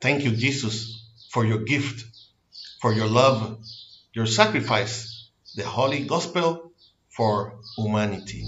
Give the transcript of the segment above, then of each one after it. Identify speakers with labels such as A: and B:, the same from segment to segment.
A: Thank you, Jesus, for your gift, for your love, your sacrifice, the holy gospel for humanity.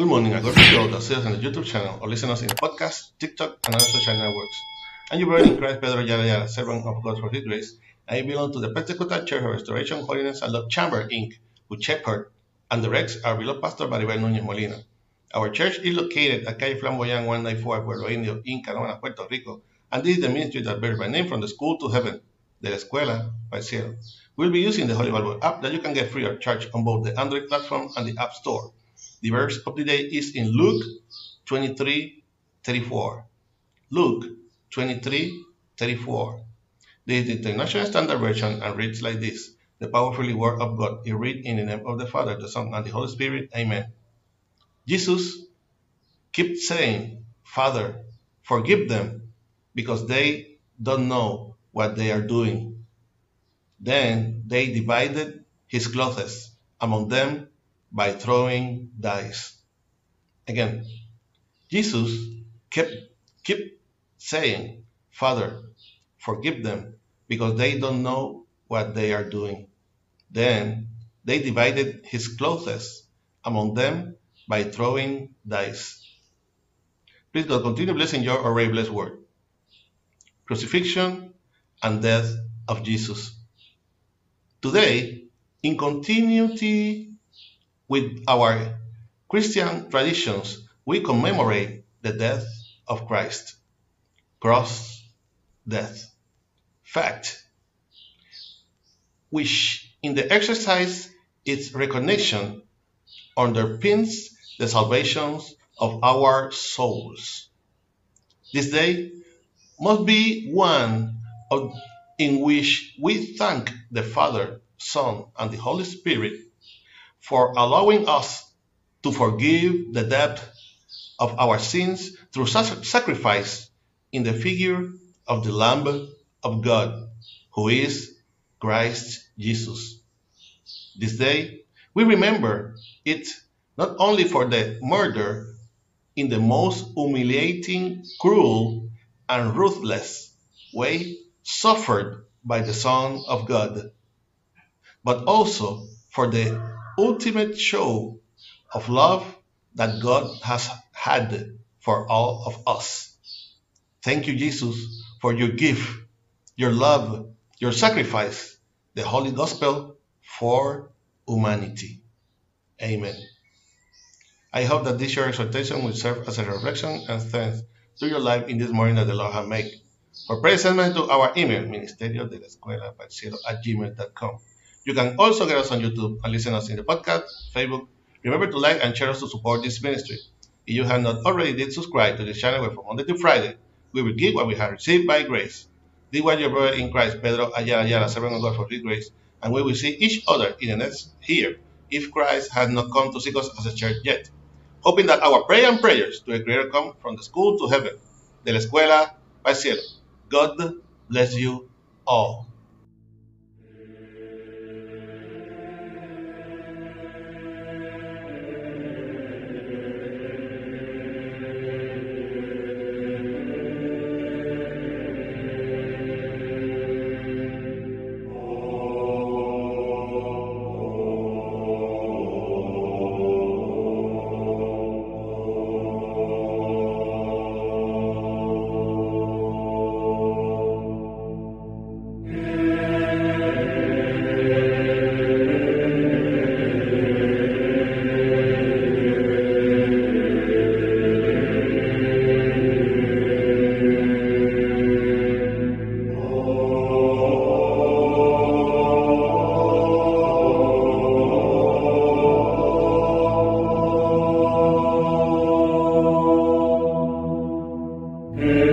A: Good morning. I got to see us on the YouTube channel or listen us in the podcast, TikTok, and other social networks. I'm your brother in Christ, Pedro Ayala Ayala, servant of God for His grace. I belong to the Pentecostal Church of Restoration, Holiness, and Love Chamber, Inc., with shepherd and directs our beloved pastor, Maribel Núñez Molina. Our church is located at Calle Flamboyant 194, Pueblo Indio, in Canóvanas, Puerto Rico, and this is the ministry that bears my name from the school to heaven, la escuela al cielo. We'll be using the Holy Bible app that you can get free of charge on both the Android platform and the App Store. The verse of the day is in Luke 23 34. Luke 23 34. This is the International Standard Version and reads like this The powerfully word of God is read in the name of the Father, the Son, and the Holy Spirit. Amen. Jesus kept saying, Father, forgive them because they don't know what they are doing. Then they divided his clothes among them by throwing dice. Again, Jesus kept, kept saying, Father, forgive them because they don't know what they are doing. Then they divided his clothes among them by throwing dice. Please God, continue blessing your already blessed word. Crucifixion and death of Jesus. Today, in continuity with our Christian traditions, we commemorate the death of Christ. Cross death. Fact. Which, in the exercise its recognition, underpins the salvation of our souls. This day must be one of, in which we thank the Father, Son, and the Holy Spirit for allowing us to forgive the debt of our sins through sacrifice in the figure of the Lamb of God, who is Christ Jesus. This day, we remember it not only for the murder in the most humiliating, cruel, and ruthless way suffered by the Son of God, but also for the ultimate show of love that God has had for all of us. Thank you, Jesus, for your gift, your love, your sacrifice, the Holy Gospel for humanity. Amen. I hope that this short exhortation will serve as a reflection and strength to your life in this morning that the Lord has made. For prayer, send to our email, ministerio de la escuela at gmail.com. You can also get us on YouTube and listen us in the podcast, Facebook. Remember to like and share us to support this ministry. If you have not already did subscribe to this channel where from Monday to Friday, we will give what we have received by grace. This was your brother in Christ, Pedro Ayala Ayala, servant of God for His grace, and we will see each other in the next year if Christ has not come to seek us as a church yet. Hoping that our prayer and prayers to a Creator come from the school to heaven, de la escuela al cielo. God bless you all. Amen.